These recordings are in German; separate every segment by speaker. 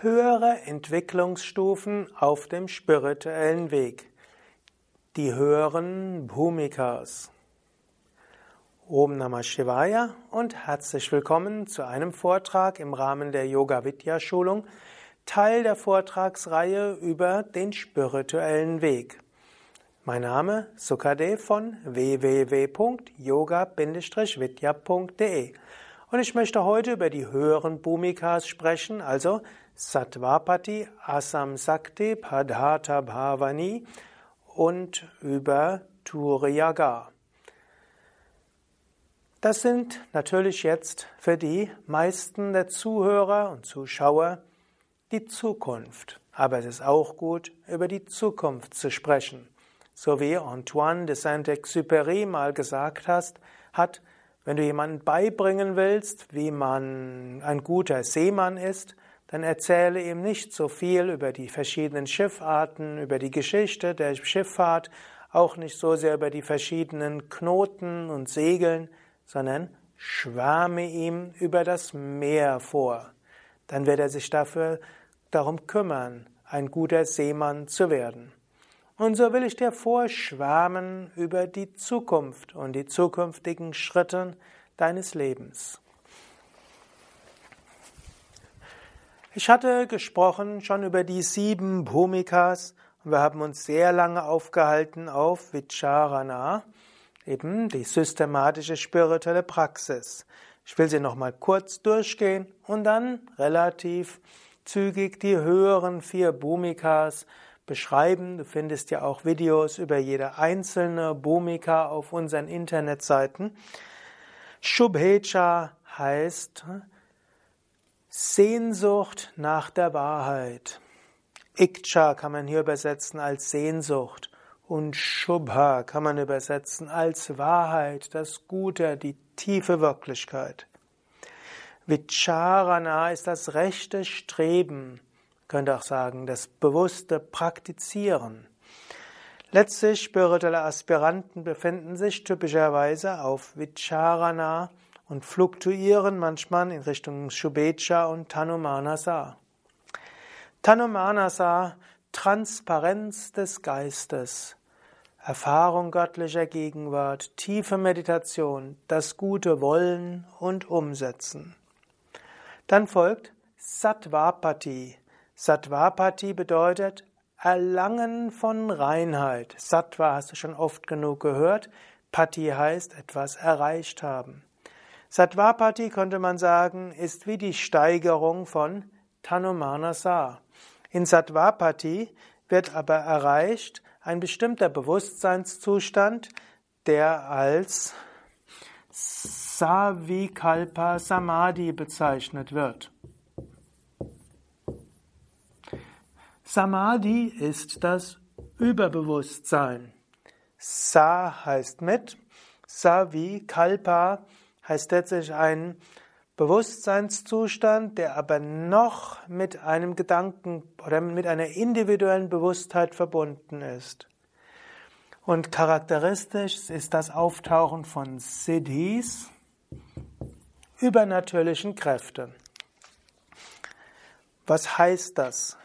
Speaker 1: höhere Entwicklungsstufen auf dem spirituellen Weg. Die höheren Bhumikas. Om Namah Shivaya und herzlich willkommen zu einem Vortrag im Rahmen der Yoga Vidya Schulung, Teil der Vortragsreihe über den spirituellen Weg. Mein Name Sukadev von www.yoga-vidya.de und ich möchte heute über die höheren Bhumikas sprechen, also Sattvapati, Asam Sakti, Padhata Bhavani und über Turiyaga. Das sind natürlich jetzt für die meisten der Zuhörer und Zuschauer die Zukunft. Aber es ist auch gut, über die Zukunft zu sprechen. So wie Antoine de Saint-Exupéry mal gesagt hat, wenn du jemandem beibringen willst, wie man ein guter Seemann ist, dann erzähle ihm nicht so viel über die verschiedenen Schiffarten, über die Geschichte der Schifffahrt, auch nicht so sehr über die verschiedenen Knoten und Segeln, sondern schwärme ihm über das Meer vor. Dann wird er sich dafür darum kümmern, ein guter Seemann zu werden. Und so will ich dir vorschwärmen über die Zukunft und die zukünftigen Schritte deines Lebens. Ich hatte gesprochen schon über die sieben Bhumikas wir haben uns sehr lange aufgehalten auf Vicharana, eben die systematische spirituelle Praxis. Ich will sie nochmal kurz durchgehen und dann relativ zügig die höheren vier Bhumikas beschreiben. Du findest ja auch Videos über jede einzelne Bhumika auf unseren Internetseiten. Shubhecha heißt Sehnsucht nach der Wahrheit. Ikcha kann man hier übersetzen als Sehnsucht und Shubha kann man übersetzen als Wahrheit, das Gute, die tiefe Wirklichkeit. Vicharana ist das rechte Streben, könnte auch sagen, das bewusste Praktizieren. Letztlich spirituelle Aspiranten befinden sich typischerweise auf Vicharana und fluktuieren manchmal in Richtung Shubecha und Tanumanasa. Tanumanasa, Transparenz des Geistes, Erfahrung göttlicher Gegenwart, tiefe Meditation, das gute Wollen und Umsetzen. Dann folgt Sattvapati. Sattvapati bedeutet Erlangen von Reinheit. Sattva hast du schon oft genug gehört. Pati heißt etwas erreicht haben. Sattvapati könnte man sagen, ist wie die Steigerung von Tanumanasa. In Sattvapati wird aber erreicht ein bestimmter Bewusstseinszustand, der als Savikalpa Samadhi bezeichnet wird. Samadhi ist das Überbewusstsein. Sa heißt mit, Savikalpa heißt letztlich ein Bewusstseinszustand, der aber noch mit einem Gedanken oder mit einer individuellen Bewusstheit verbunden ist. Und charakteristisch ist das Auftauchen von Siddhis, übernatürlichen Kräften. Was heißt das?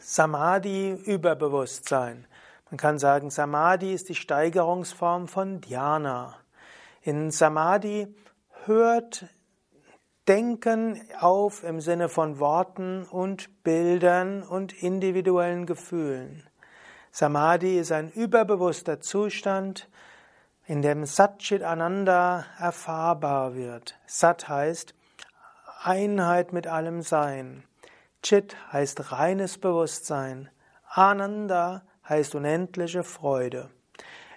Speaker 1: Samadhi, Überbewusstsein. Man kann sagen, Samadhi ist die Steigerungsform von Dhyana. In Samadhi hört Denken auf im Sinne von Worten und Bildern und individuellen Gefühlen. Samadhi ist ein überbewusster Zustand, in dem Satchit Ananda erfahrbar wird. Sat heißt Einheit mit allem Sein. Chit heißt reines Bewusstsein. Ananda heißt unendliche Freude.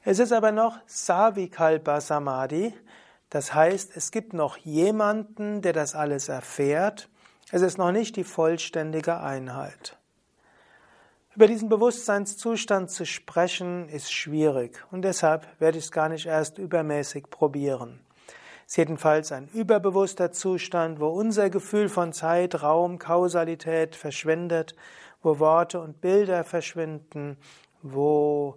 Speaker 1: Es ist aber noch Savikalpa Samadhi, das heißt, es gibt noch jemanden, der das alles erfährt. Es ist noch nicht die vollständige Einheit. Über diesen Bewusstseinszustand zu sprechen ist schwierig und deshalb werde ich es gar nicht erst übermäßig probieren. Es ist jedenfalls ein überbewusster Zustand, wo unser Gefühl von Zeit, Raum, Kausalität verschwindet, wo Worte und Bilder verschwinden, wo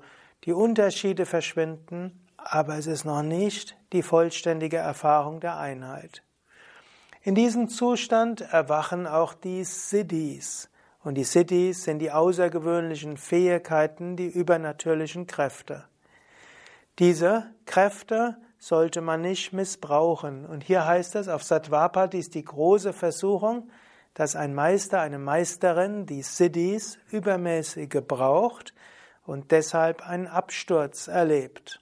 Speaker 1: die Unterschiede verschwinden, aber es ist noch nicht die vollständige Erfahrung der Einheit. In diesem Zustand erwachen auch die Siddhis. Und die Siddhis sind die außergewöhnlichen Fähigkeiten, die übernatürlichen Kräfte. Diese Kräfte sollte man nicht missbrauchen. Und hier heißt es, auf Sattvapati ist die große Versuchung, dass ein Meister, eine Meisterin die Siddhis übermäßig gebraucht und deshalb einen Absturz erlebt.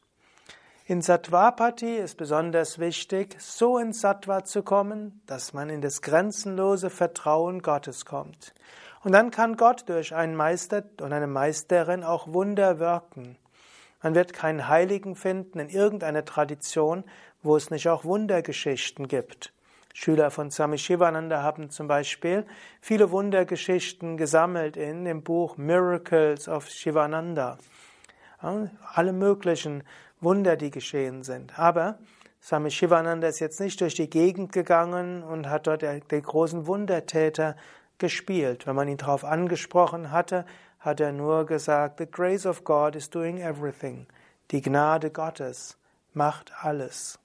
Speaker 1: In Sattvapati ist besonders wichtig, so in Sattva zu kommen, dass man in das grenzenlose Vertrauen Gottes kommt. Und dann kann Gott durch einen Meister und eine Meisterin auch Wunder wirken. Man wird keinen Heiligen finden in irgendeiner Tradition, wo es nicht auch Wundergeschichten gibt. Schüler von Swami Shivananda haben zum Beispiel viele Wundergeschichten gesammelt in dem Buch Miracles of Shivananda. Alle möglichen Wunder, die geschehen sind. Aber Swami Shivananda ist jetzt nicht durch die Gegend gegangen und hat dort den großen Wundertäter gespielt. Wenn man ihn darauf angesprochen hatte, hat er nur gesagt, The grace of God is doing everything. Die Gnade Gottes macht alles.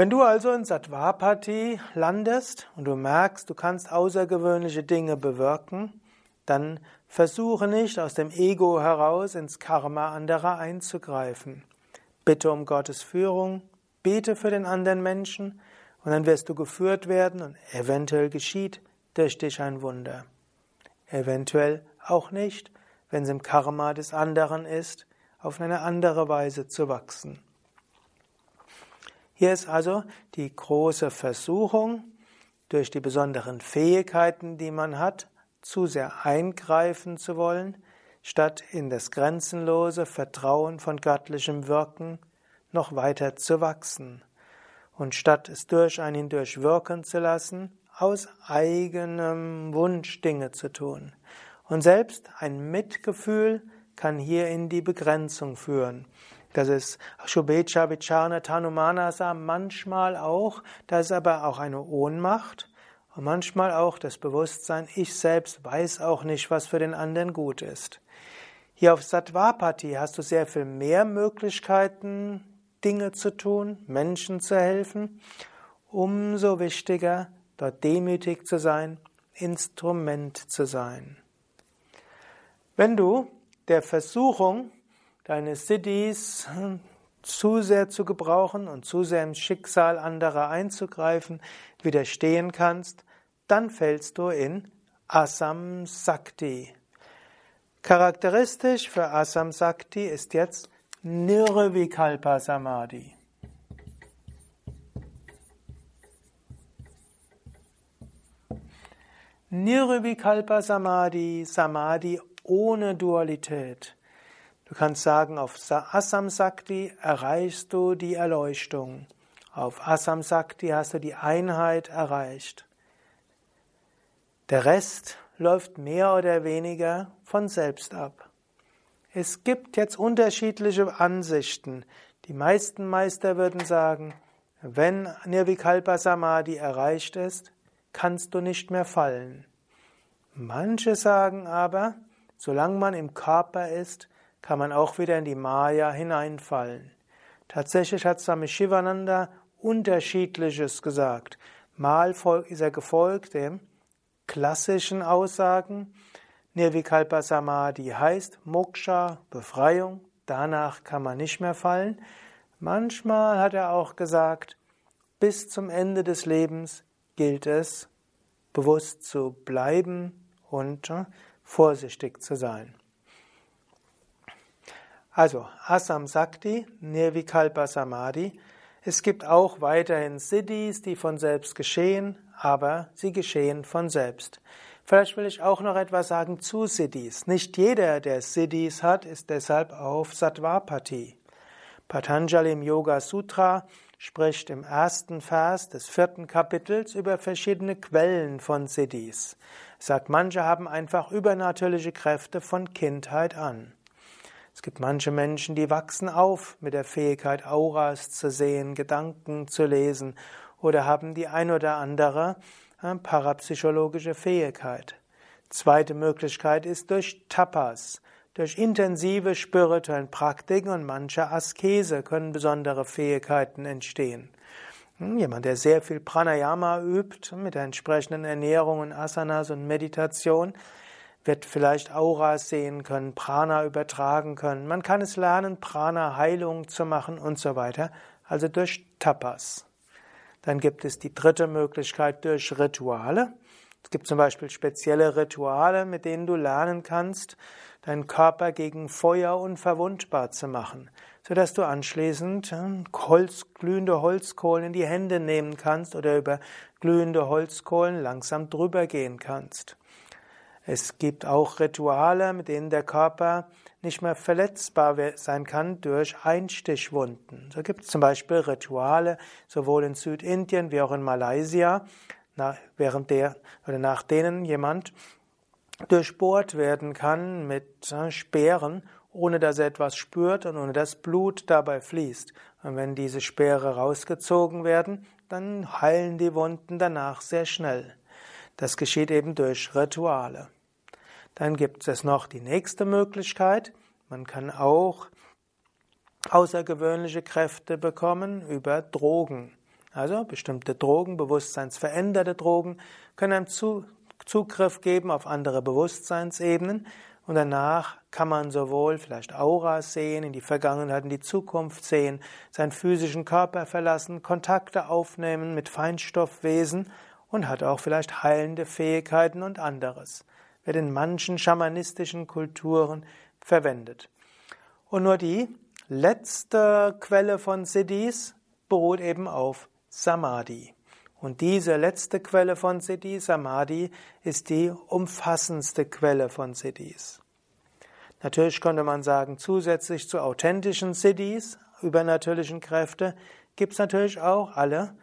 Speaker 1: Wenn du also in Sattvapati landest und du merkst, du kannst außergewöhnliche Dinge bewirken, dann versuche nicht aus dem Ego heraus ins Karma anderer einzugreifen. Bitte um Gottes Führung, bete für den anderen Menschen und dann wirst du geführt werden und eventuell geschieht durch dich ein Wunder. Eventuell auch nicht, wenn es im Karma des anderen ist, auf eine andere Weise zu wachsen. Hier ist also die große Versuchung, durch die besonderen Fähigkeiten, die man hat, zu sehr eingreifen zu wollen, statt in das grenzenlose Vertrauen von göttlichem Wirken noch weiter zu wachsen. Und statt es durch einen hindurch wirken zu lassen, aus eigenem Wunsch Dinge zu tun. Und selbst ein Mitgefühl kann hier in die Begrenzung führen. Das ist Shubecha Vichana Tanumanasa manchmal auch, das ist aber auch eine Ohnmacht und manchmal auch das Bewusstsein, ich selbst weiß auch nicht, was für den anderen gut ist. Hier auf Sattvapati hast du sehr viel mehr Möglichkeiten, Dinge zu tun, Menschen zu helfen. Umso wichtiger, dort demütig zu sein, Instrument zu sein. Wenn du der Versuchung, deine Siddhis zu sehr zu gebrauchen und zu sehr im Schicksal anderer einzugreifen, widerstehen kannst, dann fällst du in Asam Sakti. Charakteristisch für Asam Sakti ist jetzt Nirvikalpa Samadhi. Nirvikalpa Samadhi, Samadhi ohne Dualität. Du kannst sagen, auf Asam Sakti erreichst du die Erleuchtung. Auf Asam Sakti hast du die Einheit erreicht. Der Rest läuft mehr oder weniger von selbst ab. Es gibt jetzt unterschiedliche Ansichten. Die meisten Meister würden sagen, wenn Nirvikalpa Samadhi erreicht ist, kannst du nicht mehr fallen. Manche sagen aber, solange man im Körper ist, kann man auch wieder in die Maya hineinfallen. Tatsächlich hat Swami Shivananda unterschiedliches gesagt. Mal ist er gefolgt dem klassischen Aussagen. Nirvikalpa Samadhi heißt Moksha, Befreiung, danach kann man nicht mehr fallen. Manchmal hat er auch gesagt, bis zum Ende des Lebens gilt es, bewusst zu bleiben und äh, vorsichtig zu sein. Also Asam Sakti, Nirvikalpa Samadhi. Es gibt auch weiterhin Siddhis, die von selbst geschehen, aber sie geschehen von selbst. Vielleicht will ich auch noch etwas sagen zu Siddhis. Nicht jeder, der Siddhis hat, ist deshalb auf Sattvapati. Patanjali im Yoga Sutra spricht im ersten Vers des vierten Kapitels über verschiedene Quellen von Siddhis. Sagt, manche haben einfach übernatürliche Kräfte von Kindheit an. Es gibt manche Menschen, die wachsen auf mit der Fähigkeit, Auras zu sehen, Gedanken zu lesen oder haben die ein oder andere äh, parapsychologische Fähigkeit. Zweite Möglichkeit ist durch Tapas. Durch intensive spirituelle Praktiken und manche Askese können besondere Fähigkeiten entstehen. Hm, jemand, der sehr viel Pranayama übt, mit der entsprechenden Ernährung und Asanas und Meditation, wird vielleicht Auras sehen können, Prana übertragen können. Man kann es lernen, Prana-Heilung zu machen und so weiter, also durch Tapas. Dann gibt es die dritte Möglichkeit durch Rituale. Es gibt zum Beispiel spezielle Rituale, mit denen du lernen kannst, deinen Körper gegen Feuer unverwundbar zu machen, sodass du anschließend Holz, glühende Holzkohlen in die Hände nehmen kannst oder über glühende Holzkohlen langsam drüber gehen kannst. Es gibt auch Rituale, mit denen der Körper nicht mehr verletzbar sein kann durch Einstichwunden. So gibt es zum Beispiel Rituale, sowohl in Südindien wie auch in Malaysia, während der oder nach denen jemand durchbohrt werden kann mit äh, Speeren, ohne dass er etwas spürt und ohne dass Blut dabei fließt. Und wenn diese Speere rausgezogen werden, dann heilen die Wunden danach sehr schnell. Das geschieht eben durch Rituale. Dann gibt es noch die nächste Möglichkeit. Man kann auch außergewöhnliche Kräfte bekommen über Drogen. Also bestimmte Drogen, bewusstseinsveränderte Drogen, können einem Zugriff geben auf andere Bewusstseinsebenen und danach kann man sowohl vielleicht Auras sehen, in die Vergangenheit, in die Zukunft sehen, seinen physischen Körper verlassen, Kontakte aufnehmen mit Feinstoffwesen und hat auch vielleicht heilende Fähigkeiten und anderes. Wird in manchen schamanistischen Kulturen verwendet. Und nur die letzte Quelle von Siddhis beruht eben auf Samadhi. Und diese letzte Quelle von Siddhi, Samadhi, ist die umfassendste Quelle von Siddhis. Natürlich könnte man sagen, zusätzlich zu authentischen Siddhis, übernatürlichen Kräfte, gibt es natürlich auch alle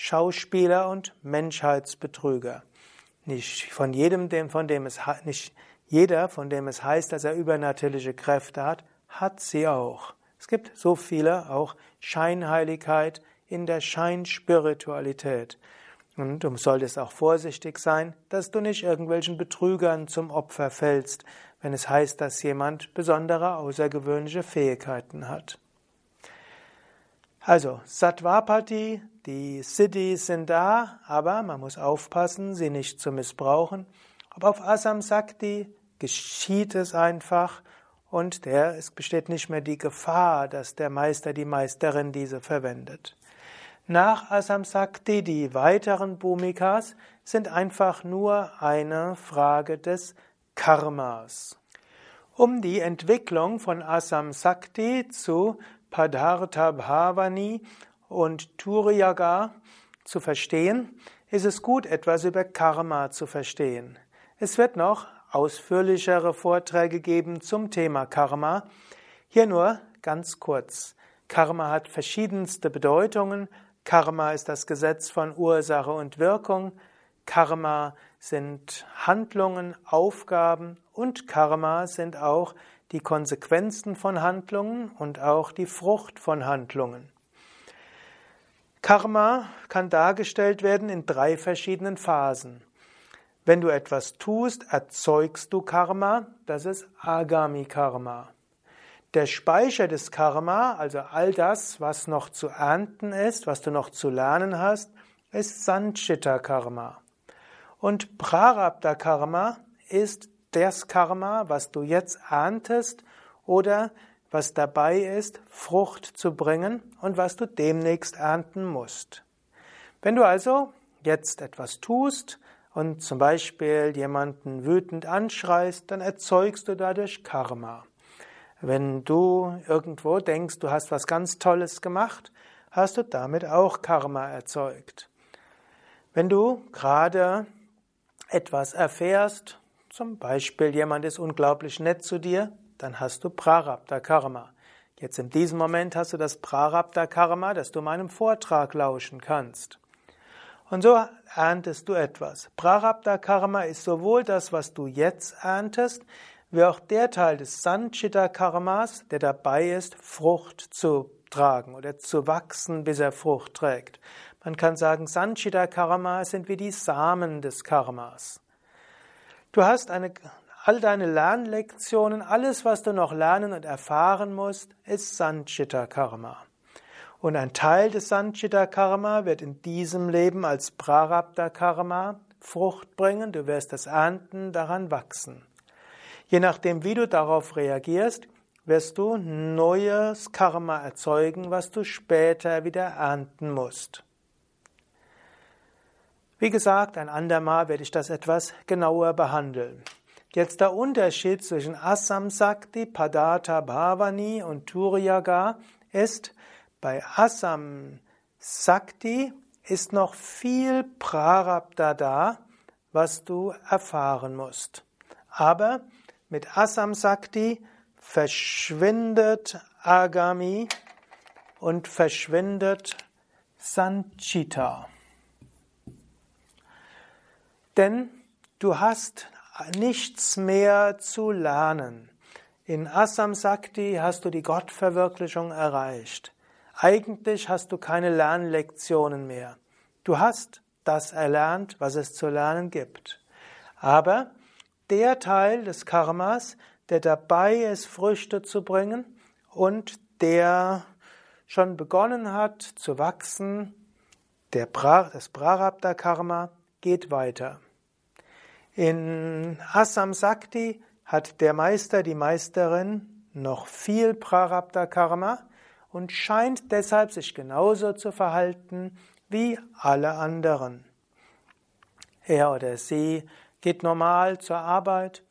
Speaker 1: Schauspieler und Menschheitsbetrüger. Nicht von jedem, von dem es nicht jeder, von dem es heißt, dass er übernatürliche Kräfte hat, hat sie auch. Es gibt so viele auch Scheinheiligkeit in der Scheinspiritualität. Und du solltest auch vorsichtig sein, dass du nicht irgendwelchen Betrügern zum Opfer fällst, wenn es heißt, dass jemand besondere außergewöhnliche Fähigkeiten hat. Also, Sattvapati, die Siddhis sind da, aber man muss aufpassen, sie nicht zu missbrauchen. Aber auf Asam Sakti geschieht es einfach und der, es besteht nicht mehr die Gefahr, dass der Meister, die Meisterin diese verwendet. Nach Asam Sakti, die weiteren Bhumikas, sind einfach nur eine Frage des Karmas. Um die Entwicklung von Asam Sakti zu Padartha Bhavani und Turiyaga zu verstehen, ist es gut, etwas über Karma zu verstehen. Es wird noch ausführlichere Vorträge geben zum Thema Karma. Hier nur ganz kurz. Karma hat verschiedenste Bedeutungen. Karma ist das Gesetz von Ursache und Wirkung. Karma sind Handlungen, Aufgaben und Karma sind auch die Konsequenzen von Handlungen und auch die Frucht von Handlungen. Karma kann dargestellt werden in drei verschiedenen Phasen. Wenn du etwas tust, erzeugst du Karma, das ist Agami Karma. Der Speicher des Karma, also all das, was noch zu ernten ist, was du noch zu lernen hast, ist Sanchita Karma. Und Prarabdha Karma ist das Karma, was du jetzt erntest oder was dabei ist, Frucht zu bringen und was du demnächst ernten musst. Wenn du also jetzt etwas tust und zum Beispiel jemanden wütend anschreist, dann erzeugst du dadurch Karma. Wenn du irgendwo denkst, du hast was ganz Tolles gemacht, hast du damit auch Karma erzeugt. Wenn du gerade etwas erfährst, zum Beispiel jemand ist unglaublich nett zu dir, dann hast du Prarabdha Karma. Jetzt in diesem Moment hast du das Prarabdha Karma, dass du meinem Vortrag lauschen kannst. Und so erntest du etwas. Prarabdha Karma ist sowohl das, was du jetzt erntest, wie auch der Teil des Sanchita Karmas, der dabei ist, Frucht zu tragen oder zu wachsen, bis er Frucht trägt. Man kann sagen, Sanchita Karma sind wie die Samen des Karmas. Du hast eine, all deine Lernlektionen, alles, was du noch lernen und erfahren musst, ist Sanchita Karma. Und ein Teil des Sanchita Karma wird in diesem Leben als Prarabdha Karma Frucht bringen. Du wirst das ernten, daran wachsen. Je nachdem, wie du darauf reagierst, wirst du neues Karma erzeugen, was du später wieder ernten musst. Wie gesagt, ein andermal werde ich das etwas genauer behandeln. Jetzt der Unterschied zwischen Assam Sakti, Padata Bhavani und Turiyaga ist, bei Assam Sakti ist noch viel Prarabdha da, was du erfahren musst. Aber mit Assam Sakti verschwindet Agami und verschwindet Sanchita. Denn du hast nichts mehr zu lernen. In Assam Sakti hast du die Gottverwirklichung erreicht. Eigentlich hast du keine Lernlektionen mehr. Du hast das erlernt, was es zu lernen gibt. Aber der Teil des Karmas, der dabei ist, Früchte zu bringen und der schon begonnen hat zu wachsen, der pra das Prarabdha Karma geht weiter. In Assam Sakti hat der Meister, die Meisterin noch viel Prarabdha Karma und scheint deshalb sich genauso zu verhalten wie alle anderen. Er oder sie geht normal zur Arbeit,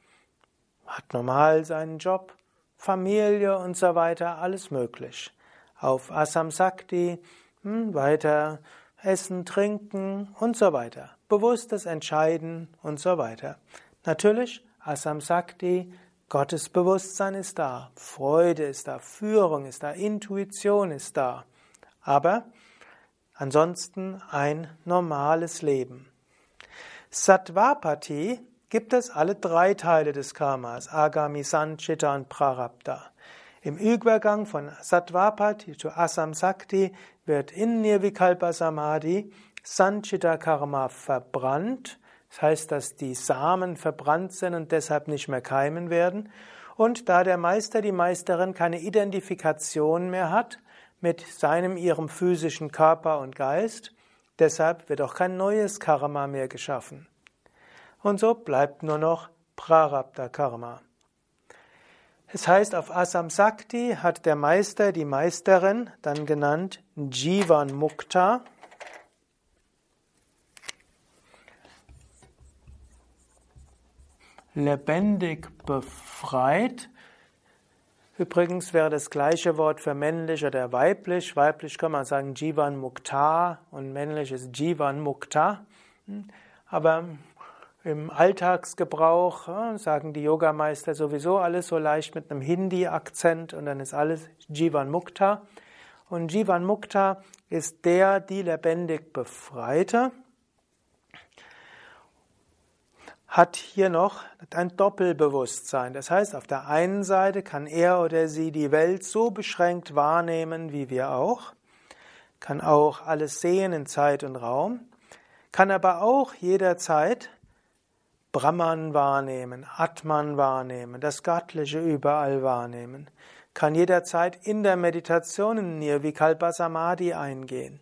Speaker 1: hat normal seinen Job, Familie und so weiter, alles möglich. Auf Assam Sakti hm, weiter essen, trinken und so weiter. Bewusstes Entscheiden und so weiter. Natürlich, Assam Sakti, Gottes Bewusstsein ist da, Freude ist da, Führung ist da, Intuition ist da. Aber ansonsten ein normales Leben. Sattvapati gibt es alle drei Teile des Karmas, Agami, Sanchita und Prarabdha. Im Übergang von Sattvapati zu Assam Sakti wird in Nirvikalpa Samadhi Sanchita Karma verbrannt. Das heißt, dass die Samen verbrannt sind und deshalb nicht mehr keimen werden. Und da der Meister, die Meisterin keine Identifikation mehr hat mit seinem, ihrem physischen Körper und Geist, deshalb wird auch kein neues Karma mehr geschaffen. Und so bleibt nur noch Prarabdha Karma. Es heißt, auf Asam Sakti hat der Meister die Meisterin dann genannt Jivan Mukta. Lebendig befreit. Übrigens wäre das gleiche Wort für männlich oder weiblich. Weiblich kann man sagen Jivan Mukta und männlich ist Jivan Mukta. Aber im Alltagsgebrauch sagen die Yogameister sowieso alles so leicht mit einem Hindi-Akzent und dann ist alles Jivan Mukta. Und Jivan Mukta ist der, die lebendig Befreite, hat hier noch ein Doppelbewusstsein. Das heißt, auf der einen Seite kann er oder sie die Welt so beschränkt wahrnehmen wie wir auch, kann auch alles sehen in Zeit und Raum, kann aber auch jederzeit Brahman wahrnehmen, Atman wahrnehmen, das Göttliche überall wahrnehmen, kann jederzeit in der Meditation in Nirvikalpa Samadhi eingehen,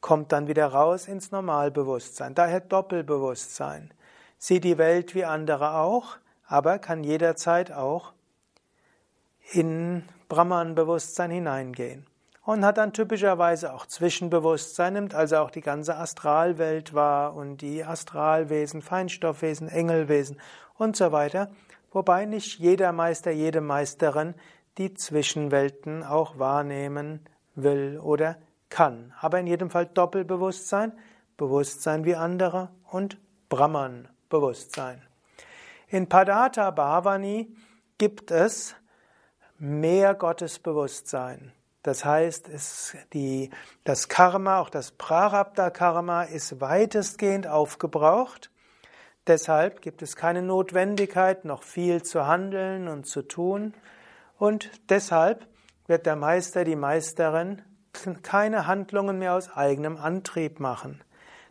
Speaker 1: kommt dann wieder raus ins Normalbewusstsein, daher Doppelbewusstsein, sieht die Welt wie andere auch, aber kann jederzeit auch in Brahman-Bewusstsein hineingehen und hat dann typischerweise auch Zwischenbewusstsein, nimmt also auch die ganze Astralwelt wahr und die Astralwesen, Feinstoffwesen, Engelwesen und so weiter, wobei nicht jeder Meister, jede Meisterin die Zwischenwelten auch wahrnehmen will oder kann. Aber in jedem Fall Doppelbewusstsein, Bewusstsein wie andere und Brahman-Bewusstsein. In Padata Bhavani gibt es mehr Gottesbewusstsein. Das heißt, es, die, das Karma, auch das Prarabdha-Karma ist weitestgehend aufgebraucht. Deshalb gibt es keine Notwendigkeit, noch viel zu handeln und zu tun. Und deshalb wird der Meister, die Meisterin keine Handlungen mehr aus eigenem Antrieb machen.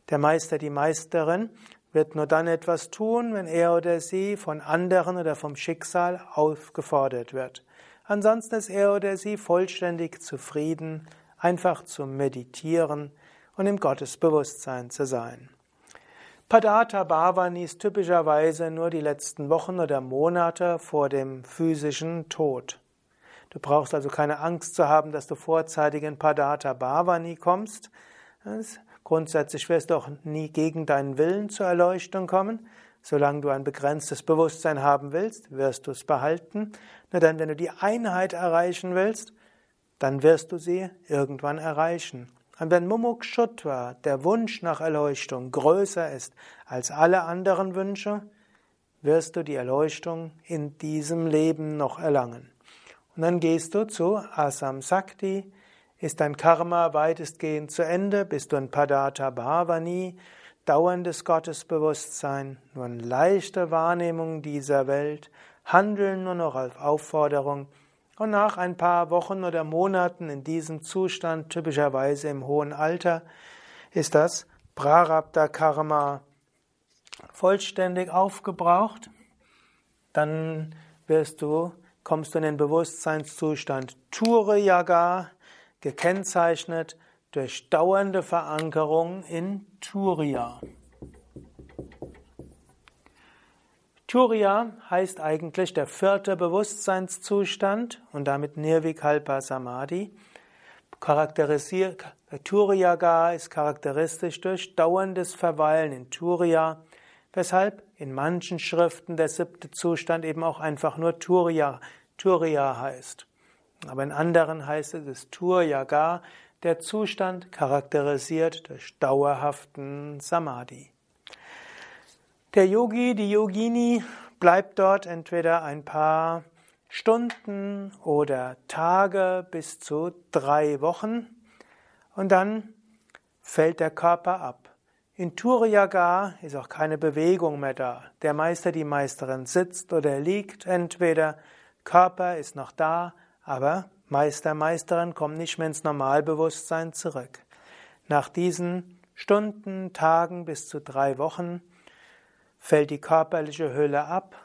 Speaker 1: Der Meister, die Meisterin wird nur dann etwas tun, wenn er oder sie von anderen oder vom Schicksal aufgefordert wird. Ansonsten ist er oder sie vollständig zufrieden einfach zu meditieren und im Gottesbewusstsein zu sein. Padata Bhavani ist typischerweise nur die letzten Wochen oder Monate vor dem physischen Tod. Du brauchst also keine Angst zu haben, dass du vorzeitig in Padata Bhavani kommst. Grundsätzlich wirst du auch nie gegen deinen Willen zur Erleuchtung kommen. Solange du ein begrenztes Bewusstsein haben willst, wirst du es behalten. Nur dann, wenn du die Einheit erreichen willst, dann wirst du sie irgendwann erreichen. Und wenn Mumukshutva, der Wunsch nach Erleuchtung, größer ist als alle anderen Wünsche, wirst du die Erleuchtung in diesem Leben noch erlangen. Und dann gehst du zu Asam Sakti, ist dein Karma weitestgehend zu Ende, bist du in Padata Bhavani, dauerndes Gottesbewusstsein, nur eine leichte Wahrnehmung dieser Welt, Handeln nur noch auf Aufforderung, und nach ein paar Wochen oder Monaten in diesem Zustand, typischerweise im hohen Alter, ist das Prarabdha Karma vollständig aufgebraucht. Dann wirst du, kommst du in den Bewusstseinszustand Turiyaga, gekennzeichnet durch dauernde Verankerung in Turiya. Turiya heißt eigentlich der vierte Bewusstseinszustand und damit Nirvikalpa Samadhi. Turiyaga ist charakteristisch durch dauerndes Verweilen in Turiya, weshalb in manchen Schriften der siebte Zustand eben auch einfach nur Turiya, Turiya heißt. Aber in anderen heißt es, es Turiyaga, der Zustand charakterisiert durch dauerhaften Samadhi. Der Yogi, die Yogini bleibt dort entweder ein paar Stunden oder Tage bis zu drei Wochen und dann fällt der Körper ab. In Turiyaga ist auch keine Bewegung mehr da. Der Meister, die Meisterin sitzt oder liegt entweder, Körper ist noch da, aber Meister, Meisterin kommt nicht mehr ins Normalbewusstsein zurück. Nach diesen Stunden, Tagen bis zu drei Wochen fällt die körperliche Hülle ab,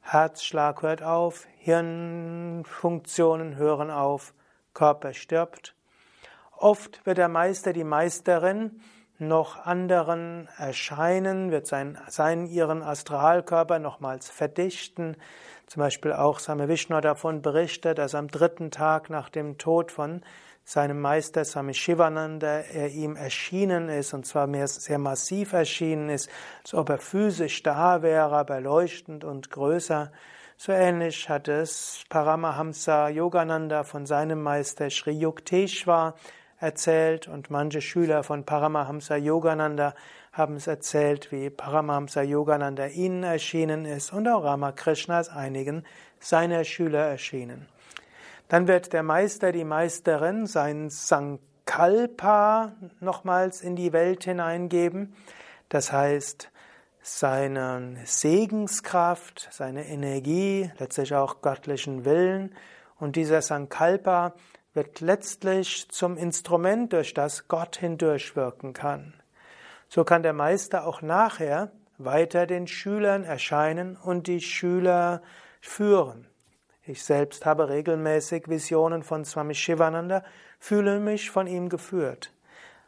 Speaker 1: Herzschlag hört auf, Hirnfunktionen hören auf, Körper stirbt. Oft wird der Meister, die Meisterin noch anderen erscheinen, wird sein, seinen ihren Astralkörper nochmals verdichten. Zum Beispiel auch Same Vishnu davon berichtet, dass am dritten Tag nach dem Tod von seinem Meister Swami Shivananda er ihm erschienen ist, und zwar mehr, sehr massiv erschienen ist, als ob er physisch da wäre, aber leuchtend und größer. So ähnlich hat es Paramahamsa Yogananda von seinem Meister Sri Yukteswar erzählt und manche Schüler von Paramahamsa Yogananda haben es erzählt, wie Paramahamsa Yogananda ihnen erschienen ist und auch Ramakrishna als einigen seiner Schüler erschienen. Dann wird der Meister, die Meisterin sein Sankalpa nochmals in die Welt hineingeben. Das heißt, seine Segenskraft, seine Energie, letztlich auch göttlichen Willen. Und dieser Sankalpa wird letztlich zum Instrument, durch das Gott hindurchwirken kann. So kann der Meister auch nachher weiter den Schülern erscheinen und die Schüler führen. Ich selbst habe regelmäßig Visionen von Swami Shivananda, fühle mich von ihm geführt.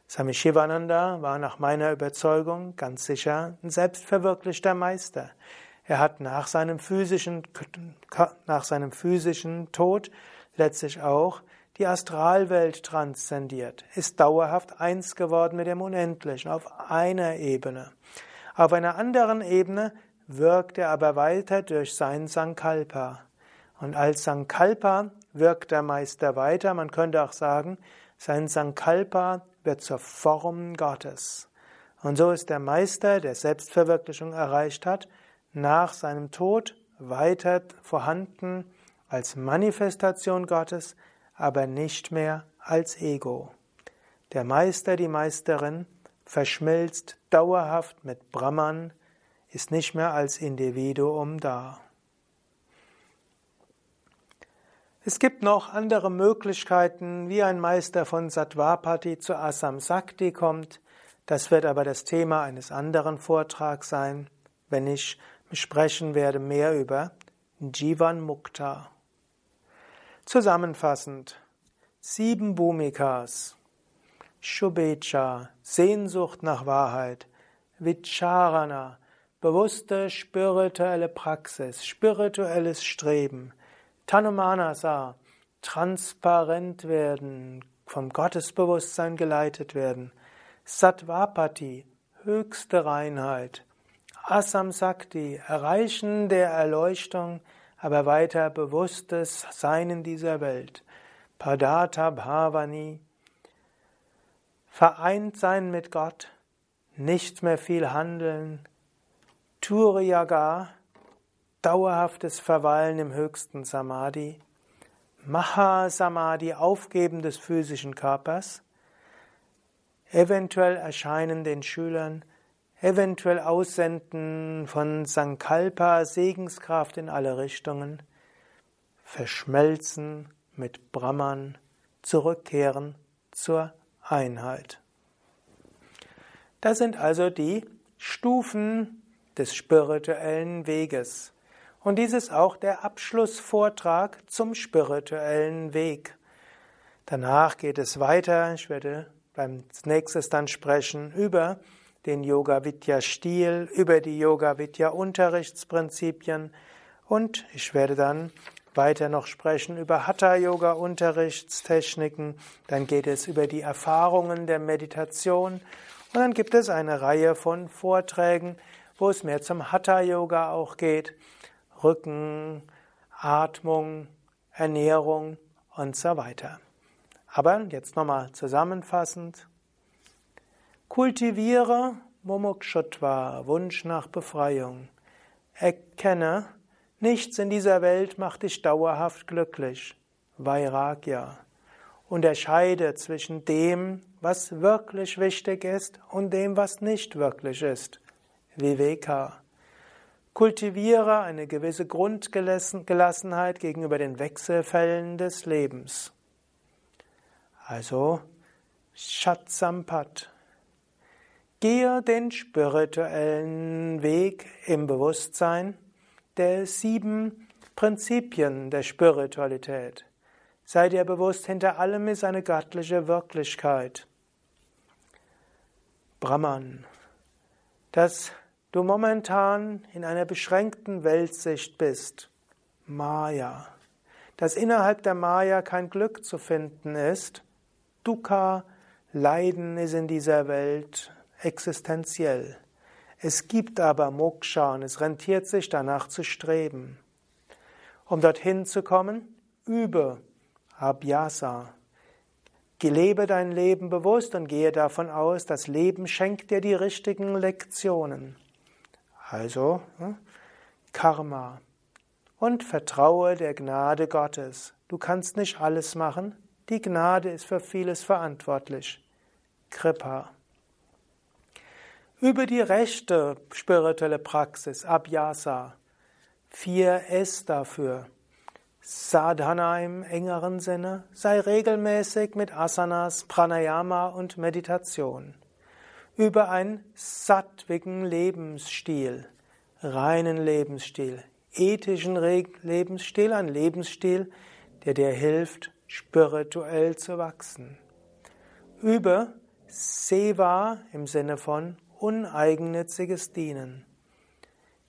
Speaker 1: Swami Shivananda war nach meiner Überzeugung ganz sicher ein selbstverwirklichter Meister. Er hat nach seinem physischen, nach seinem physischen Tod letztlich auch die Astralwelt transzendiert, ist dauerhaft eins geworden mit dem Unendlichen auf einer Ebene. Auf einer anderen Ebene wirkt er aber weiter durch sein Sankalpa. Und als Sankalpa wirkt der Meister weiter. Man könnte auch sagen, sein Sankalpa wird zur Form Gottes. Und so ist der Meister, der Selbstverwirklichung erreicht hat, nach seinem Tod weiter vorhanden als Manifestation Gottes, aber nicht mehr als Ego. Der Meister, die Meisterin verschmilzt dauerhaft mit Brahman, ist nicht mehr als Individuum da. Es gibt noch andere Möglichkeiten, wie ein Meister von Sattvapati zu Asam Sakti kommt. Das wird aber das Thema eines anderen Vortrags sein, wenn ich sprechen werde mehr über Jivan Mukta. Zusammenfassend, sieben Bhumikas. Shubecha, Sehnsucht nach Wahrheit. Vicharana, bewusste spirituelle Praxis, spirituelles Streben. Tanumanasa, transparent werden, vom Gottesbewusstsein geleitet werden. Sattvapati, höchste Reinheit. Asam Sakti, Erreichen der Erleuchtung, aber weiter bewusstes Sein in dieser Welt. Padata Bhavani, vereint sein mit Gott, nicht mehr viel handeln, Turiyaga, dauerhaftes Verweilen im höchsten Samadhi, Mahasamadhi, Aufgeben des physischen Körpers, eventuell Erscheinen den Schülern, eventuell Aussenden von Sankalpa, Segenskraft in alle Richtungen, Verschmelzen mit Brahman, zurückkehren zur Einheit. Das sind also die Stufen des spirituellen Weges. Und dies ist auch der Abschlussvortrag zum spirituellen Weg. Danach geht es weiter. Ich werde beim nächstes dann sprechen über den Yoga Vidya Stil, über die Yoga Vidya Unterrichtsprinzipien und ich werde dann weiter noch sprechen über Hatha Yoga Unterrichtstechniken, dann geht es über die Erfahrungen der Meditation und dann gibt es eine Reihe von Vorträgen, wo es mehr zum Hatha Yoga auch geht, Rücken, Atmung, Ernährung und so weiter. Aber jetzt nochmal zusammenfassend. Kultiviere Momokshotva, Wunsch nach Befreiung. Erkenne, nichts in dieser Welt macht dich dauerhaft glücklich. Vairagya. Unterscheide zwischen dem, was wirklich wichtig ist und dem, was nicht wirklich ist. Viveka. Kultiviere eine gewisse Grundgelassenheit gegenüber den Wechselfällen des Lebens. Also Shatsampat. Gehe den spirituellen Weg im Bewusstsein der sieben Prinzipien der Spiritualität. Sei dir bewusst, hinter allem ist eine göttliche Wirklichkeit. Brahman. Dass du momentan in einer beschränkten Weltsicht bist. Maya. Dass innerhalb der Maya kein Glück zu finden ist. Dukkha, Leiden ist in dieser Welt existenziell. Es gibt aber Moksha und es rentiert sich danach zu streben. Um dorthin zu kommen, übe Abhyasa. Lebe dein Leben bewusst und gehe davon aus, das Leben schenkt dir die richtigen Lektionen. Also hm, Karma. Und vertraue der Gnade Gottes. Du kannst nicht alles machen. Die Gnade ist für vieles verantwortlich. Kripa. Über die rechte spirituelle Praxis, Abhyasa. Vier S dafür. Sadhana im engeren Sinne, sei regelmäßig mit Asanas, Pranayama und Meditation. Über einen sattwigen Lebensstil, reinen Lebensstil, ethischen Lebensstil, ein Lebensstil, der dir hilft, spirituell zu wachsen. Über Seva im Sinne von uneigennütziges Dienen.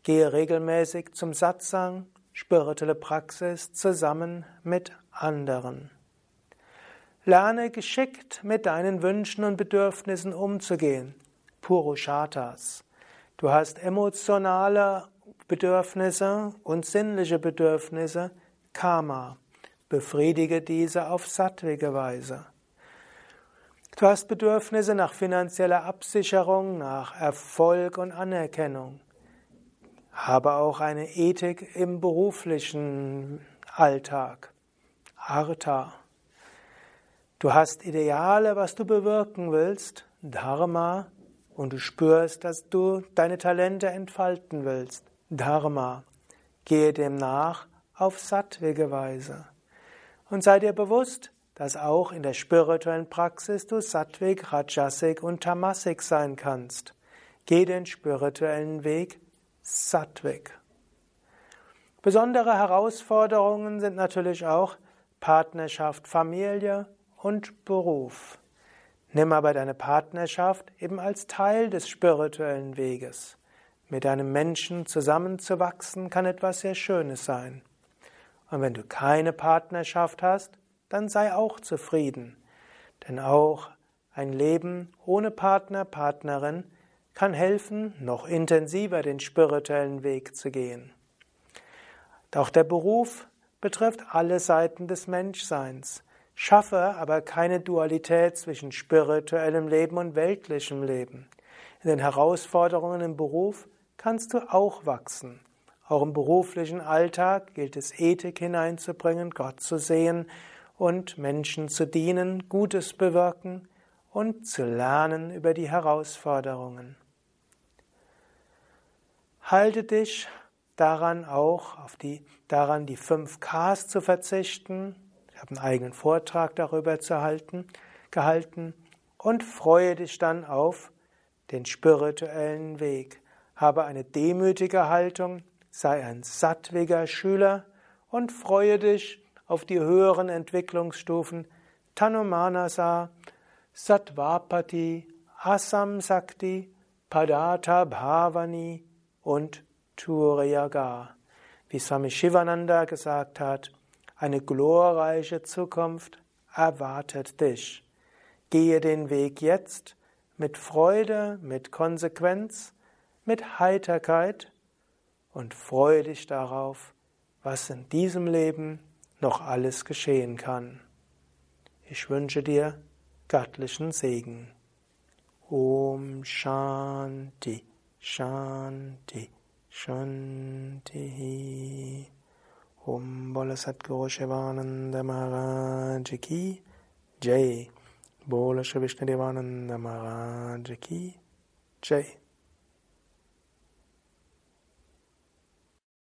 Speaker 1: Gehe regelmäßig zum Satsang, spirituelle Praxis zusammen mit anderen. Lerne geschickt mit deinen Wünschen und Bedürfnissen umzugehen. Purushatas. Du hast emotionale Bedürfnisse und sinnliche Bedürfnisse, Karma. Befriedige diese auf sattwige Weise. Du hast Bedürfnisse nach finanzieller Absicherung, nach Erfolg und Anerkennung. Habe auch eine Ethik im beruflichen Alltag. Artha. Du hast Ideale, was du bewirken willst, Dharma, und du spürst, dass du deine Talente entfalten willst, Dharma. Gehe dem nach auf sattwige Weise. Und sei dir bewusst, dass auch in der spirituellen Praxis du Sattvik, Rajasik und Tamasik sein kannst. Geh den spirituellen Weg Sattvik. Besondere Herausforderungen sind natürlich auch Partnerschaft, Familie und Beruf. Nimm aber deine Partnerschaft eben als Teil des spirituellen Weges. Mit einem Menschen zusammenzuwachsen kann etwas sehr Schönes sein. Und wenn du keine Partnerschaft hast, dann sei auch zufrieden. Denn auch ein Leben ohne Partner, Partnerin kann helfen, noch intensiver den spirituellen Weg zu gehen. Auch der Beruf betrifft alle Seiten des Menschseins. Schaffe aber keine Dualität zwischen spirituellem Leben und weltlichem Leben. In den Herausforderungen im Beruf kannst du auch wachsen. Auch im beruflichen Alltag gilt es, Ethik hineinzubringen, Gott zu sehen und Menschen zu dienen, Gutes bewirken und zu lernen über die Herausforderungen. Halte dich daran auch, auf die, daran die fünf Ks zu verzichten. Ich habe einen eigenen Vortrag darüber zu halten, gehalten und freue dich dann auf den spirituellen Weg. Habe eine demütige Haltung, sei ein sattwiger Schüler und freue dich auf die höheren Entwicklungsstufen Tanumanasa, Sattvapati, Asam Sakti, Padata Bhavani und Turiyaga. Wie Swami Shivananda gesagt hat, eine glorreiche Zukunft erwartet dich. Gehe den Weg jetzt mit Freude, mit Konsequenz, mit Heiterkeit und freue dich darauf, was in diesem Leben noch alles geschehen kann. Ich wünsche dir göttlichen Segen. Om Shanti, Shanti. Shanti. Om Bola Satguru Shivananda Maharaj Ki Jai. Bola Shri Vishnu Devananda Maharaj Ki Jai.